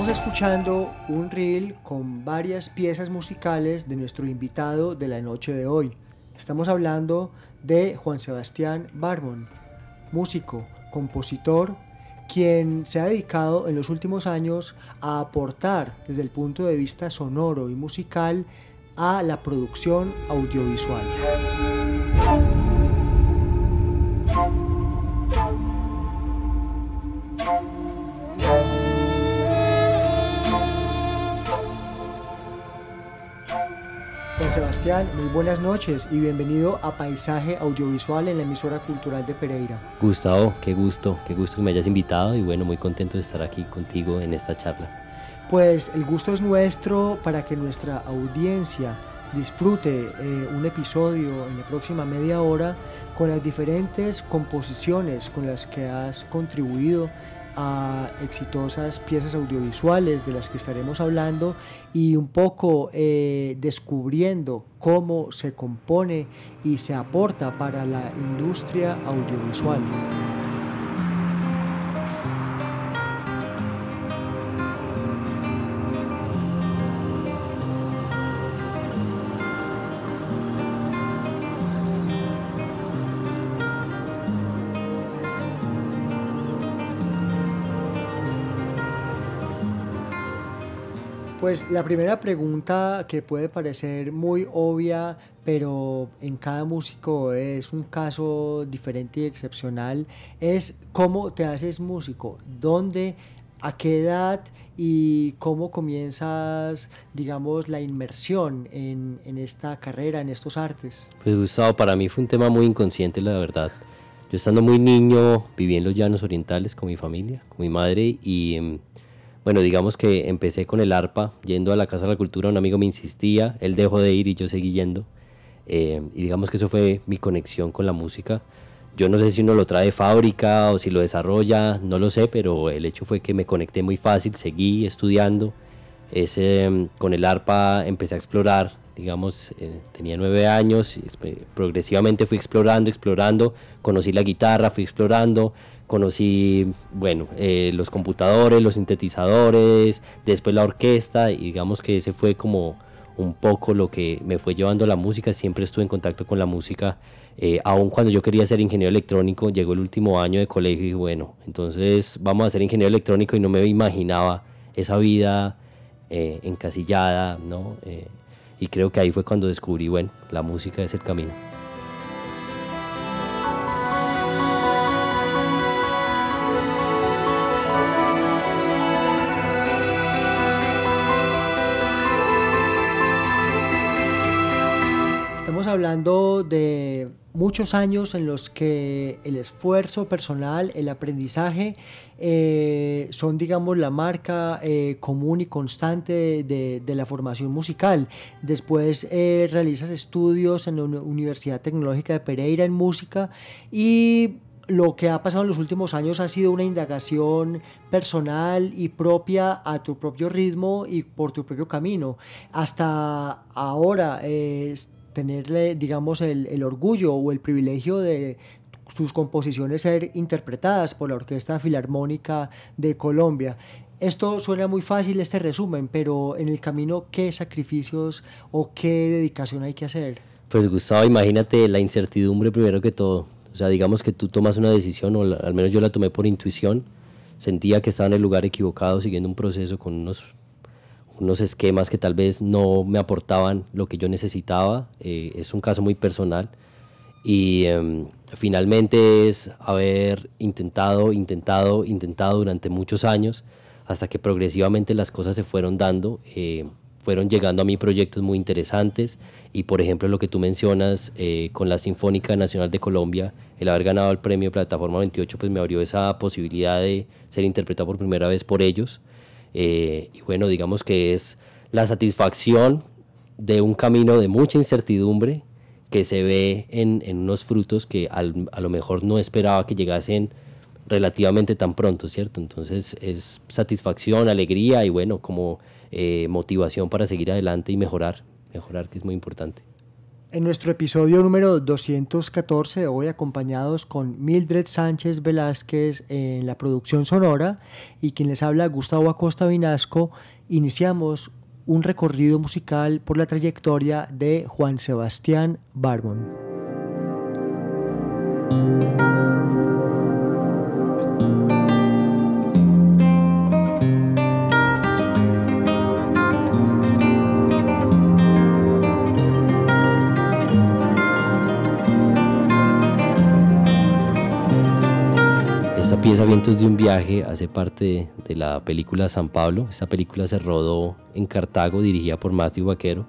Estamos escuchando un reel con varias piezas musicales de nuestro invitado de la noche de hoy. Estamos hablando de Juan Sebastián Barbón, músico, compositor, quien se ha dedicado en los últimos años a aportar desde el punto de vista sonoro y musical a la producción audiovisual. Sebastián, muy buenas noches y bienvenido a Paisaje Audiovisual en la emisora cultural de Pereira. Gustavo, qué gusto, qué gusto que me hayas invitado y bueno, muy contento de estar aquí contigo en esta charla. Pues el gusto es nuestro para que nuestra audiencia disfrute eh, un episodio en la próxima media hora con las diferentes composiciones con las que has contribuido a exitosas piezas audiovisuales de las que estaremos hablando y un poco eh, descubriendo cómo se compone y se aporta para la industria audiovisual. Pues la primera pregunta que puede parecer muy obvia, pero en cada músico es un caso diferente y excepcional, es cómo te haces músico, dónde, a qué edad y cómo comienzas, digamos, la inmersión en, en esta carrera, en estos artes. Pues Gustavo, para mí fue un tema muy inconsciente, la verdad. Yo estando muy niño, viví en los llanos orientales con mi familia, con mi madre y... bueno, digamos que empecé con el arpa, yendo a la Casa de la Cultura, un amigo me insistía, él dejó de ir y yo seguí yendo. Eh, y digamos que eso fue mi conexión con la música. Yo no sé si uno lo trae de fábrica o si lo desarrolla, no lo sé, pero el hecho fue que me conecté muy fácil, seguí estudiando. Ese, con el arpa empecé a explorar, digamos, eh, tenía nueve años, y progresivamente fui explorando, explorando, conocí la guitarra, fui explorando, conocí, bueno, eh, los computadores, los sintetizadores, después la orquesta, y digamos que ese fue como un poco lo que me fue llevando la música, siempre estuve en contacto con la música, eh, aun cuando yo quería ser ingeniero electrónico, llegó el último año de colegio y bueno, entonces vamos a ser ingeniero electrónico y no me imaginaba esa vida eh, encasillada, ¿no? Eh, y creo que ahí fue cuando descubrí, bueno, la música es el camino. Hablando de muchos años en los que el esfuerzo personal, el aprendizaje, eh, son, digamos, la marca eh, común y constante de, de la formación musical. Después eh, realizas estudios en la Uni- Universidad Tecnológica de Pereira en música y lo que ha pasado en los últimos años ha sido una indagación personal y propia a tu propio ritmo y por tu propio camino. Hasta ahora eh, tenerle, digamos, el, el orgullo o el privilegio de sus composiciones ser interpretadas por la Orquesta Filarmónica de Colombia. Esto suena muy fácil este resumen, pero en el camino, ¿qué sacrificios o qué dedicación hay que hacer? Pues Gustavo, imagínate la incertidumbre primero que todo. O sea, digamos que tú tomas una decisión, o al menos yo la tomé por intuición, sentía que estaba en el lugar equivocado, siguiendo un proceso con unos, unos esquemas que tal vez no me aportaban lo que yo necesitaba. Eh, es un caso muy personal y em, finalmente es haber intentado, intentado, intentado durante muchos años hasta que progresivamente las cosas se fueron dando. Eh, fueron llegando a mí proyectos muy interesantes y por ejemplo lo que tú mencionas eh, con la Sinfónica Nacional de Colombia, el haber ganado el premio Plataforma 28 pues me abrió esa posibilidad de ser interpretado por primera vez por ellos eh, y bueno digamos que es la satisfacción de un camino de mucha incertidumbre que se ve en, en unos frutos que al, a lo mejor no esperaba que llegasen relativamente tan pronto, ¿cierto? Entonces es satisfacción, alegría y bueno, como eh, motivación para seguir adelante y mejorar, mejorar que es muy importante. En nuestro episodio número 214, hoy acompañados con Mildred Sánchez Velázquez en la producción sonora y quien les habla Gustavo Acosta Vinasco, iniciamos un recorrido musical por la trayectoria de Juan Sebastián Barbón. Pieza Vientos de un viaje hace parte de la película San Pablo. Esta película se rodó en Cartago, dirigida por Matthew Vaquero.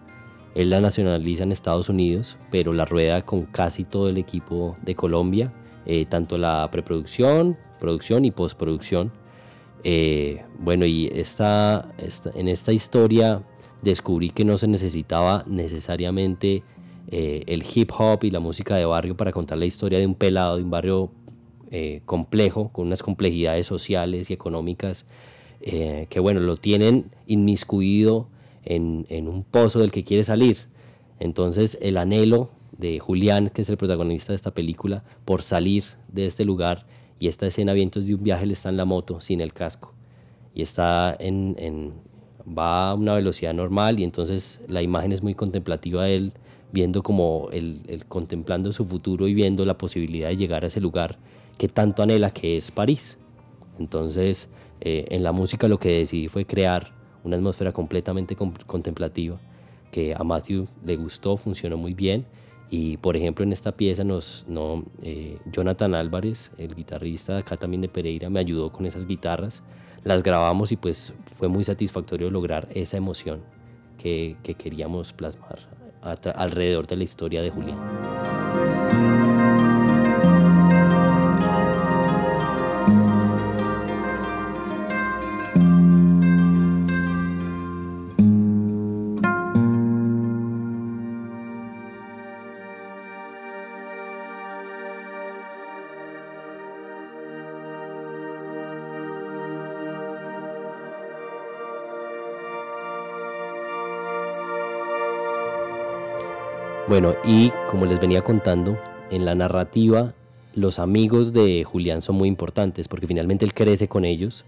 Él la nacionaliza en Estados Unidos, pero la rueda con casi todo el equipo de Colombia, eh, tanto la preproducción, producción y postproducción. Eh, bueno, y esta, en esta historia descubrí que no se necesitaba necesariamente eh, el hip hop y la música de barrio para contar la historia de un pelado de un barrio eh, complejo, con unas complejidades sociales y económicas eh, que, bueno, lo tienen inmiscuido en, en, un pozo del que quiere salir. Entonces, el anhelo de Julián, que es el protagonista de esta película, por salir de este lugar y esta escena Vientos de un viaje, le está en la moto sin el casco y está en, en va a una velocidad normal y entonces la imagen es muy contemplativa de él viendo como el, contemplando su futuro y viendo la posibilidad de llegar a ese lugar que tanto anhela, que es París. Entonces, eh, en la música lo que decidí fue crear una atmósfera completamente contemplativa, que a Matthew le gustó, funcionó muy bien. Y por ejemplo, en esta pieza, nos, no, eh, Jonathan Álvarez, el guitarrista acá también de Pereira, me ayudó con esas guitarras. Las grabamos y pues fue muy satisfactorio lograr esa emoción que queríamos plasmar alrededor de la historia de Julián. Bueno, y como les venía contando, en la narrativa los amigos de Julián son muy importantes porque finalmente él crece con ellos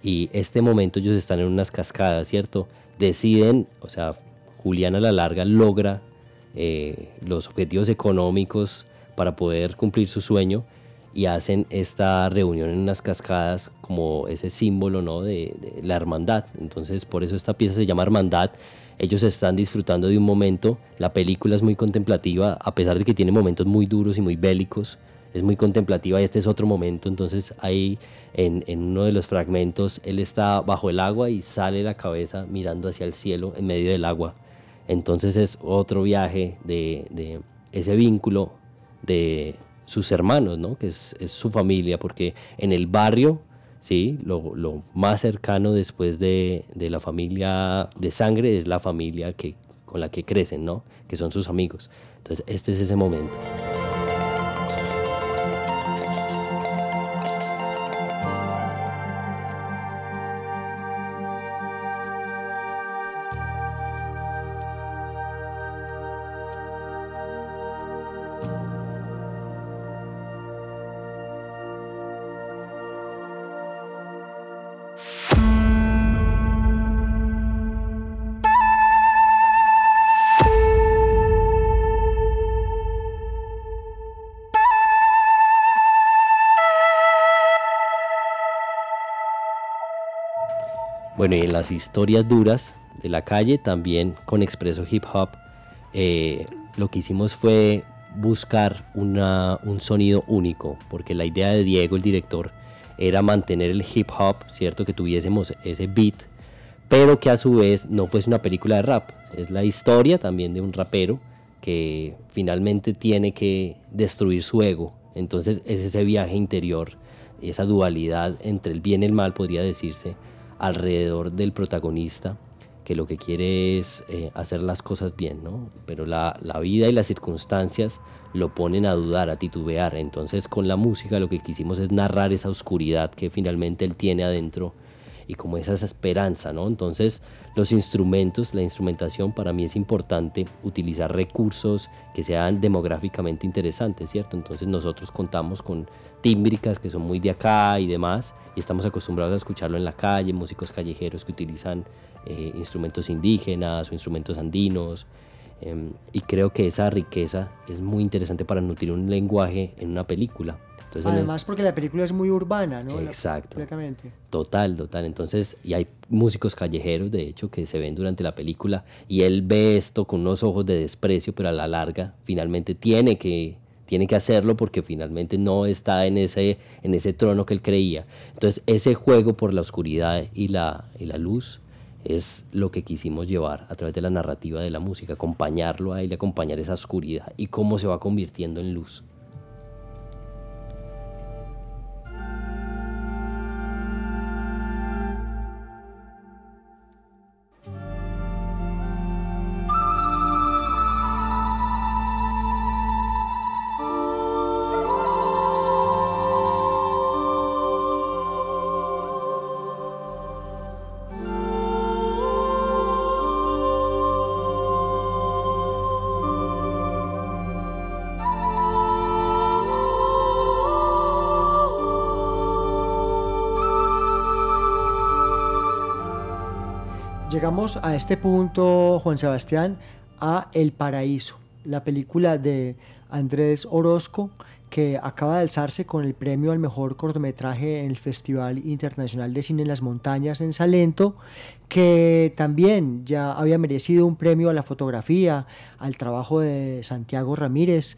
y este momento ellos están en unas cascadas, ¿cierto? Deciden, o sea, Julián a la larga logra eh, los objetivos económicos para poder cumplir su sueño y hacen esta reunión en unas cascadas como ese símbolo ¿no? de, de la hermandad. Entonces por eso esta pieza se llama Hermandad ellos están disfrutando de un momento, la película es muy contemplativa, a pesar de que tiene momentos muy duros y muy bélicos, es muy contemplativa y este es otro momento, entonces ahí en, uno de los fragmentos él está bajo el agua y sale la cabeza mirando hacia el cielo en medio del agua. Entonces es otro viaje de, ese vínculo de sus hermanos, ¿no? que es, su familia, porque en el barrio ¿sí? Lo, más cercano después de, de, la familia de sangre es la familia que, con la que crecen, ¿no? Que son sus amigos. Entonces, este es ese momento. Bueno, y en las historias duras de la calle, también con Expreso Hip Hop, eh, lo que hicimos fue buscar una, un sonido único, porque la idea de Diego, el director, era mantener el hip hop, ¿cierto? Que tuviésemos ese beat, pero que a su vez no fuese una película de rap. Es la historia también de un rapero que finalmente tiene que destruir su ego. Entonces es ese viaje interior, esa dualidad entre el bien y el mal, podría decirse, alrededor del protagonista que lo que quiere es eh, hacer las cosas bien, ¿no? Pero la, la, vida y las circunstancias lo ponen a dudar, a titubear. Entonces con la música lo que quisimos es narrar esa oscuridad que finalmente él tiene adentro y como esa, esa esperanza, ¿no? Entonces los instrumentos, la instrumentación para mí es importante utilizar recursos que sean demográficamente interesantes, ¿cierto? Entonces nosotros contamos con tímbricas que son muy de acá y demás y estamos acostumbrados a escucharlo en la calle, músicos callejeros que utilizan eh, instrumentos indígenas o instrumentos andinos. Em, y creo que esa riqueza es muy interesante para nutrir un lenguaje en una película. Entonces, Además, porque la película es muy urbana, ¿no? Exacto. Total, total. Entonces, y hay músicos callejeros, de hecho, que se ven durante la película y él ve esto con unos ojos de desprecio, pero a la larga, finalmente tiene que, tiene que hacerlo porque finalmente no está en ese, en ese trono que él creía. Entonces, ese juego por la oscuridad y la, y la luz es lo que quisimos llevar a través de la narrativa de la música, acompañarlo a él, acompañar esa oscuridad y cómo se va convirtiendo en luz. Llegamos a este punto, Juan Sebastián, a El Paraíso, la película de Andrés Orozco que acaba de alzarse con el premio al mejor cortometraje en el Festival Internacional de Cine en las Montañas en Salento, que también ya había merecido un premio a la fotografía, al trabajo de Santiago Ramírez.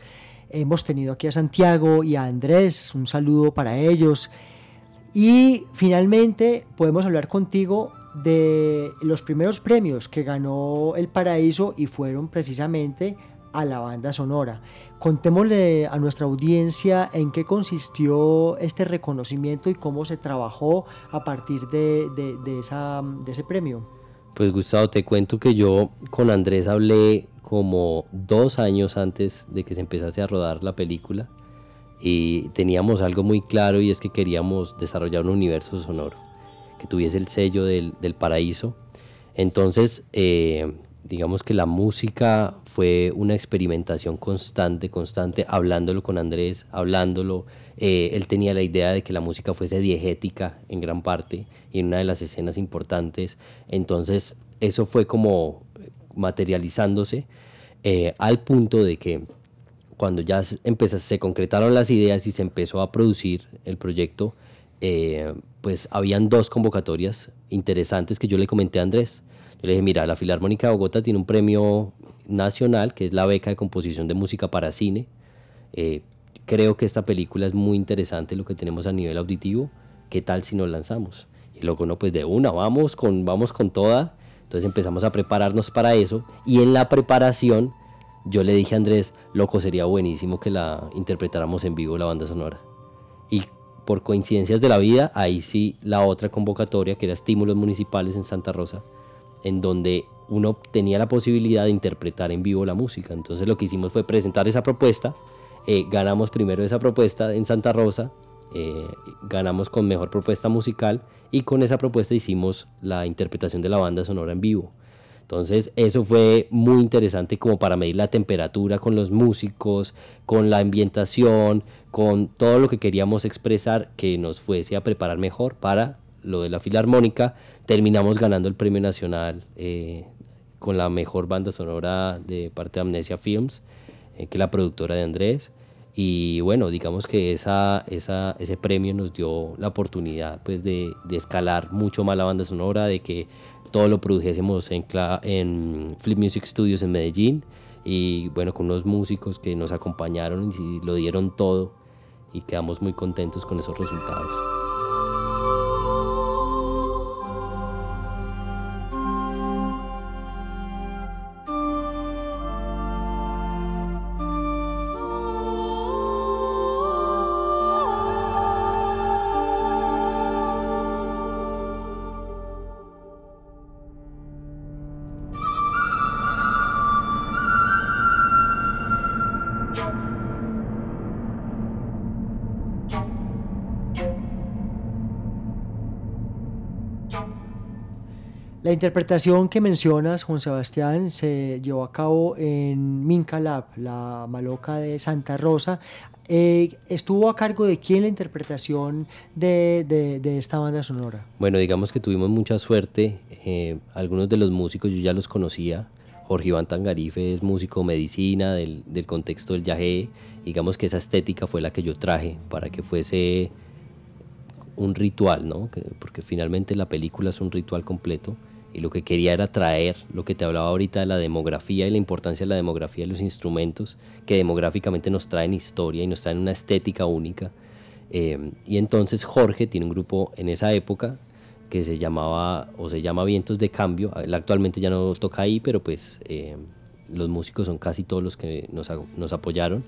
Hemos tenido aquí a Santiago y a Andrés, un saludo para ellos. Y finalmente podemos hablar contigo de los primeros premios que ganó El Paraíso y fueron precisamente a la banda sonora. Contémosle a nuestra audiencia en qué consistió este reconocimiento y cómo se trabajó a partir de, esa, de ese premio. Pues Gustavo, te cuento que yo con Andrés hablé como dos años antes de que se empezase a rodar la película y teníamos algo muy claro y es que queríamos desarrollar un universo sonoro que tuviese el sello del, paraíso. Entonces, eh, digamos que la música fue una experimentación constante, constante, hablándolo con Andrés, hablándolo. Eh, él tenía la idea de que la música fuese diegética en gran parte y en una de las escenas importantes. Entonces, eso fue como materializándose eh, al punto de que cuando ya empezó, se concretaron las ideas y se empezó a producir el proyecto, eh, pues habían dos convocatorias interesantes que yo le comenté a Andrés. Yo le dije, mira, la Filarmónica de Bogotá tiene un premio nacional, que es la beca de composición de música para cine. Eh, creo que esta película es muy interesante lo que tenemos a nivel auditivo. ¿Qué tal si nos lanzamos? Y luego, no, pues de una, vamos con, vamos con toda. Entonces empezamos a prepararnos para eso. Y en la preparación, yo le dije a Andrés, loco, sería buenísimo que la interpretáramos en vivo la banda sonora. Y por coincidencias de la vida, ahí sí la otra convocatoria, que era estímulos municipales en Santa Rosa, en donde uno tenía la posibilidad de interpretar en vivo la música. Entonces lo que hicimos fue presentar esa propuesta, eh, ganamos primero esa propuesta en Santa Rosa, eh, ganamos con mejor propuesta musical y con esa propuesta hicimos la interpretación de la banda sonora en vivo. Entonces eso fue muy interesante como para medir la temperatura con los músicos, con la ambientación, con todo lo que queríamos expresar que nos fuese a preparar mejor para lo de la filarmónica. Terminamos ganando el premio nacional eh, con la mejor banda sonora de parte de Amnesia Films, eh, que es la productora de Andrés. Y bueno, digamos que esa, esa, ese premio nos dio la oportunidad pues, de, de, escalar mucho más la banda sonora, de que todo lo produjésemos en, en Flip Music Studios en Medellín y bueno, con unos músicos que nos acompañaron y lo dieron todo y quedamos muy contentos con esos resultados. La interpretación que mencionas, Juan Sebastián, se llevó a cabo en Minca Lab, la maloca de Santa Rosa. Eh, ¿Estuvo a cargo de quién la interpretación de, esta banda sonora? Bueno, digamos que tuvimos mucha suerte. Eh, algunos de los músicos yo ya los conocía. Jorge Iván Tangarife es músico medicina del, del contexto del yagé. Digamos que esa estética fue la que yo traje para que fuese un ritual, ¿no? porque finalmente la película es un ritual completo y lo que quería era traer lo que te hablaba ahorita de la demografía y la importancia de la demografía de los instrumentos que demográficamente nos traen historia y nos traen una estética única. Eh, y entonces Jorge tiene un grupo en esa época que se llamaba o se llama Vientos de Cambio. Actualmente ya no toca ahí, pero pues eh, los músicos son casi todos los que nos, nos apoyaron.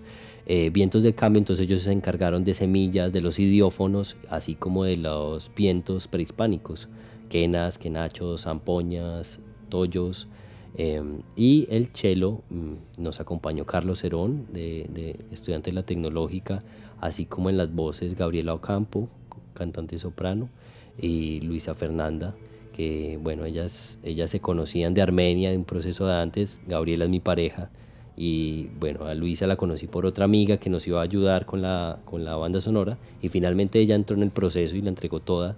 Eh, vientos de cambio, entonces ellos se encargaron de semillas, de los idiófonos, así como de los vientos prehispánicos quenas, quenachos, zampoñas, tollos. Em, y el chelo mm, nos acompañó Carlos Herón, de, estudiante de la tecnológica, así como en las voces Gabriela Ocampo, cantante soprano, y Luisa Fernanda, que bueno, ellas, ellas se conocían de Armenia, de un proceso de antes, Gabriela es mi pareja, y bueno, a Luisa la conocí por otra amiga que nos iba a ayudar con la, con la banda sonora, y finalmente ella entró en el proceso y la entregó toda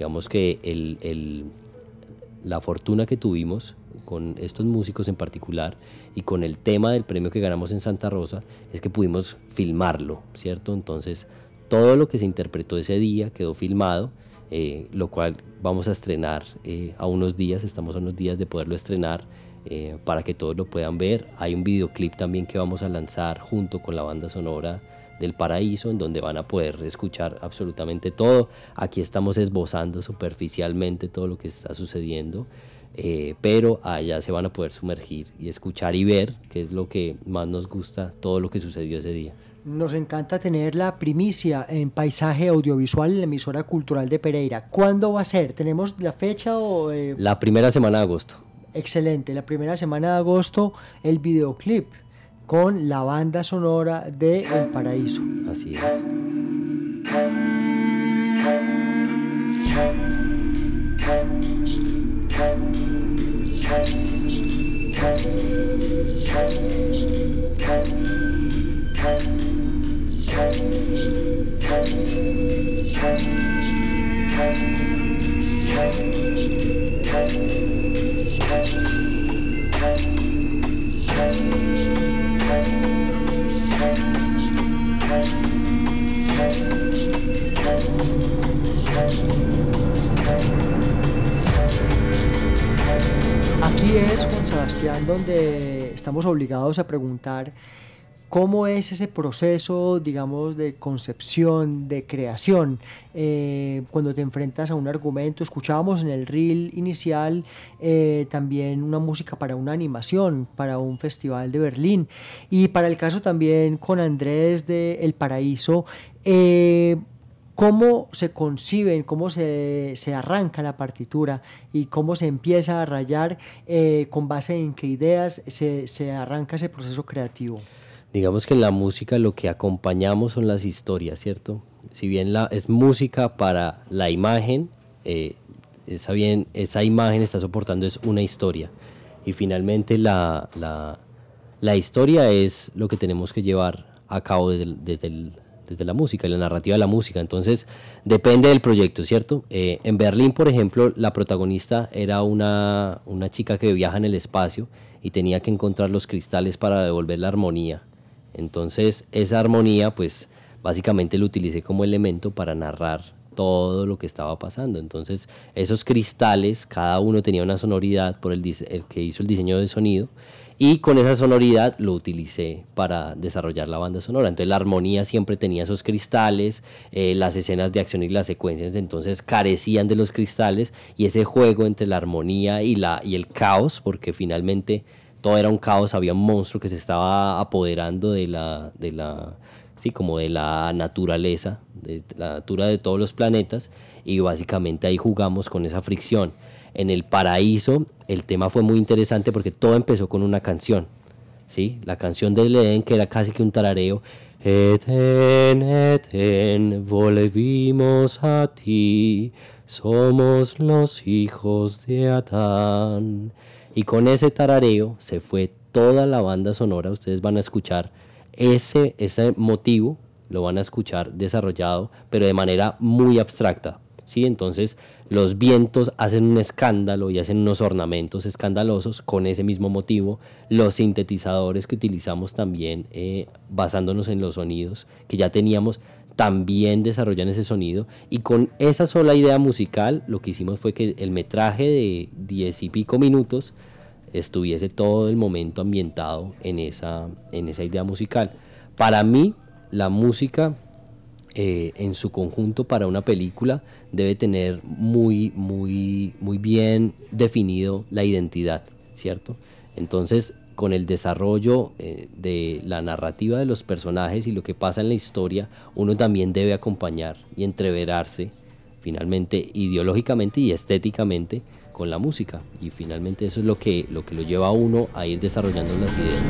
Digamos que el, la fortuna que tuvimos con estos músicos en particular y con el tema del premio que ganamos en Santa Rosa es que pudimos filmarlo, ¿cierto? Entonces todo lo que se interpretó ese día quedó filmado, eh, lo cual vamos a estrenar eh, a unos días, estamos a unos días de poderlo estrenar eh, para que todos lo puedan ver. Hay un videoclip también que vamos a lanzar junto con la banda sonora del paraíso, en donde van a poder escuchar absolutamente todo. Aquí estamos esbozando superficialmente todo lo que está sucediendo, eh, pero allá se van a poder sumergir y escuchar y ver, que es lo que más nos gusta, todo lo que sucedió ese día. Nos encanta tener la primicia en paisaje audiovisual en la emisora cultural de Pereira. ¿Cuándo va a ser? ¿Tenemos la fecha o...? Eh? La primera semana de agosto. Excelente, la primera semana de agosto el videoclip con la banda sonora de El Paraíso. Así es. Sebastián, donde estamos obligados a preguntar cómo es ese proceso, digamos, de concepción, de creación, eh, cuando te enfrentas a un argumento. Escuchábamos en el reel inicial eh, también una música para una animación, para un festival de Berlín. Y para el caso también con Andrés de El Paraíso, eh, cómo se conciben, cómo se, arranca la partitura y cómo se empieza a rayar, eh, con base en qué ideas se, arranca ese proceso creativo. Digamos que en la música lo que acompañamos son las historias, ¿cierto? Si bien la, es música para la imagen, eh, esa, bien, esa imagen está soportando es una historia. Y finalmente la, historia es lo que tenemos que llevar a cabo desde el desde la música y la narrativa de la música. Entonces, depende del proyecto, ¿cierto? Eh, en Berlín, por ejemplo, la protagonista era una, una chica que viaja en el espacio y tenía que encontrar los cristales para devolver la armonía Entonces esa armonía pues básicamente lo utilicé como elemento para narrar todo lo que estaba pasando. Entonces esos cristales, cada uno tenía una sonoridad por el, que hizo el diseño de sonido y con esa sonoridad lo utilicé para desarrollar la banda sonora. Entonces la armonía siempre tenía esos cristales, eh, las escenas de acción y las secuencias entonces carecían de los cristales y ese juego entre la armonía y, la, y el caos, porque finalmente todo era un caos, había un monstruo que se estaba apoderando de la, de la, sí, como de la naturaleza, de la natura de todos los planetas y básicamente ahí jugamos con esa fricción en el paraíso el tema fue muy interesante porque todo empezó con una canción, ¿sí? La canción del Edén que era casi que un tarareo. Eden, Eden, volvimos a ti, somos los hijos de Adán. Y con ese tarareo se fue toda la banda sonora, ustedes van a escuchar ese, ese motivo, lo van a escuchar desarrollado, pero de manera muy abstracta. ¿sí? Entonces los vientos hacen un escándalo y hacen unos ornamentos escandalosos con ese mismo motivo. Los sintetizadores que utilizamos también eh, basándonos en los sonidos que ya teníamos también desarrollan ese sonido y con esa sola idea musical lo que hicimos fue que el metraje de diez y pico minutos estuviese todo el momento ambientado en esa, en esa idea musical. Para mí la música eh, en su conjunto para una película debe tener muy, muy, muy bien definido la identidad, ¿cierto? Entonces, con el desarrollo eh, de la narrativa de los personajes y lo que pasa en la historia, uno también debe acompañar y entreverarse finalmente ideológicamente y estéticamente con la música y finalmente eso es lo que lo que lo lleva a uno a ir desarrollando las ideas.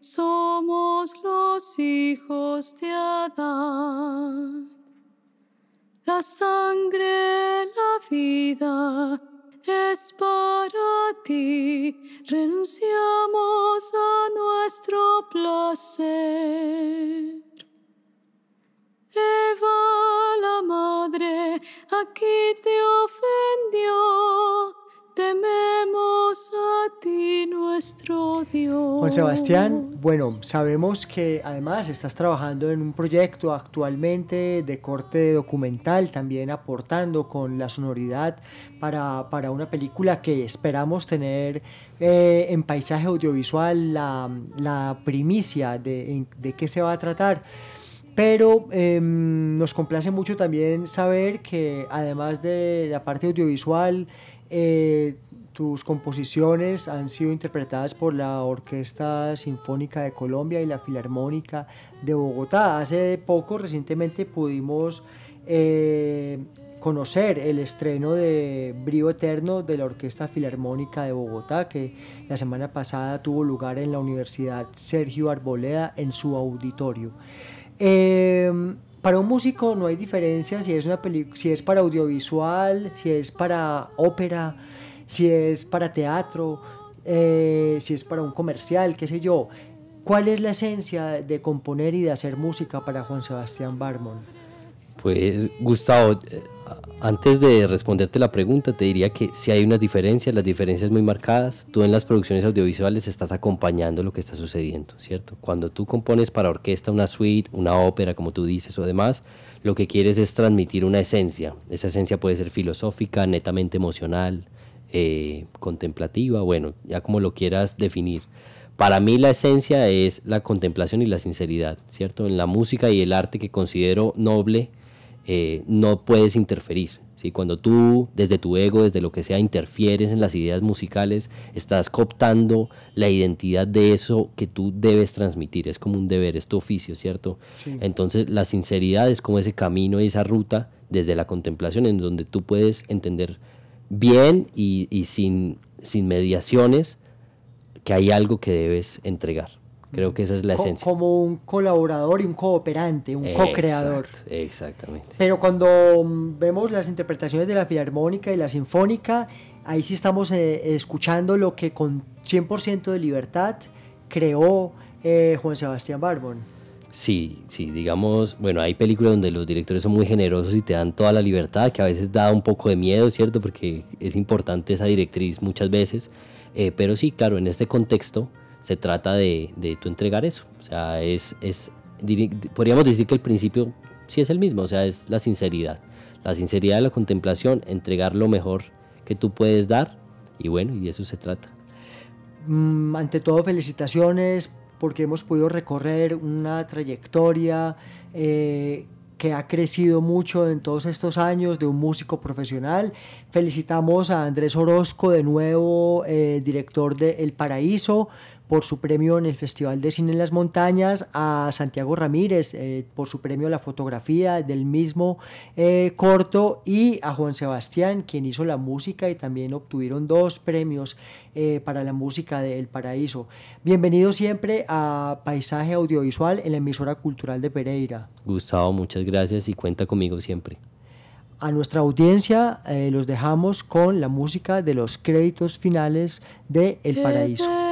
Somos los hijos de Adán. La sangre, la vida es para ti, renunciamos a nuestro placer. Eva, la madre, aquí Juan Sebastián, bueno, sabemos que además estás trabajando en un proyecto actualmente de corte documental, también aportando con la sonoridad para, para una película que esperamos tener eh, en paisaje audiovisual la, la primicia de, de qué se va a tratar. Pero em, nos complace mucho también saber que además de la parte audiovisual, eh, tus composiciones han sido interpretadas por la Orquesta Sinfónica de Colombia y la Filarmónica de Bogotá. Hace poco, recientemente, pudimos eh, conocer el estreno de Brío Eterno de la Orquesta Filarmónica de Bogotá, que la semana pasada tuvo lugar en la Universidad Sergio Arboleda en su auditorio. Eh, para un músico no hay diferencia si es, una si es para audiovisual, si es para ópera, si es para teatro, eh, si es para un comercial, qué sé yo. ¿Cuál es la esencia de componer y de hacer música para Juan Sebastián Barmon? Pues Gustavo, eh, antes de responderte la pregunta, te diría que si hay unas diferencias, las diferencias muy marcadas. Tú en las producciones audiovisuales estás acompañando lo que está sucediendo, ¿cierto? Cuando tú compones para orquesta una suite, una ópera, como tú dices, o demás, lo que quieres es transmitir una esencia. Esa esencia puede ser filosófica, netamente emocional, eh, contemplativa, bueno, ya como lo quieras definir. Para mí la esencia es la contemplación y la sinceridad, ¿cierto? En la música y el arte que considero noble, eh, no puedes interferir. ¿sí? Cuando tú, desde tu ego, desde lo que sea, interfieres en las ideas musicales, estás cooptando la identidad de eso que tú debes transmitir. Es como un deber, es tu oficio, ¿cierto? Entonces, la sinceridad es como ese camino y esa ruta desde la contemplación en donde tú puedes entender bien y, sin, sin mediaciones que hay algo que debes entregar Creo que esa es la Co- esencia. Como un colaborador y un cooperante, un co-creador. Exactamente. Pero cuando mm, vemos las interpretaciones de la filarmónica y la sinfónica, ahí sí estamos eh, escuchando lo que con 100% de libertad creó eh, Juan Sebastián Barbón. Sí, sí, digamos, bueno, hay películas donde los directores son muy generosos y te dan toda la libertad, que a veces da un poco de miedo, ¿cierto? Porque es importante esa directriz muchas veces. Eh, pero sí, claro, en este contexto se trata de, de tú entregar eso. O sea, es, es, podríamos decir que el principio sí es el mismo, o sea, es la sinceridad. La sinceridad de la contemplación, entregar lo mejor que tú puedes dar y bueno, y de eso se trata. Mm, ante todo, felicitaciones porque hemos podido recorrer una trayectoria eh, que ha crecido mucho en todos estos años de un músico profesional. Felicitamos a Andrés Orozco, de nuevo eh, director de El Paraíso, por su premio en el Festival de Cine en las Montañas, a Santiago Ramírez eh, por su premio a la fotografía del mismo eh, corto y a Juan Sebastián, quien hizo la música y también obtuvieron dos premios eh, para la música de El Paraíso. Bienvenido siempre a Paisaje Audiovisual en la emisora cultural de Pereira. Gustavo, muchas gracias y cuenta conmigo siempre. A nuestra audiencia eh, los dejamos con la música de los créditos finales de El Paraíso.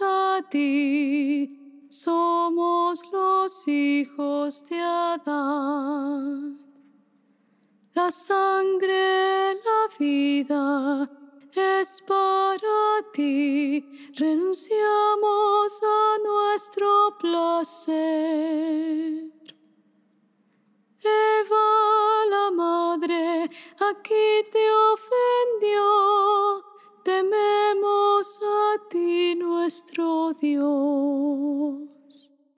A ti, somos los hijos de Adán. La sangre, la vida es para ti, renunciamos a nuestro placer. Eva, la madre, aquí te ofendió tememos a ti nuestro Dios.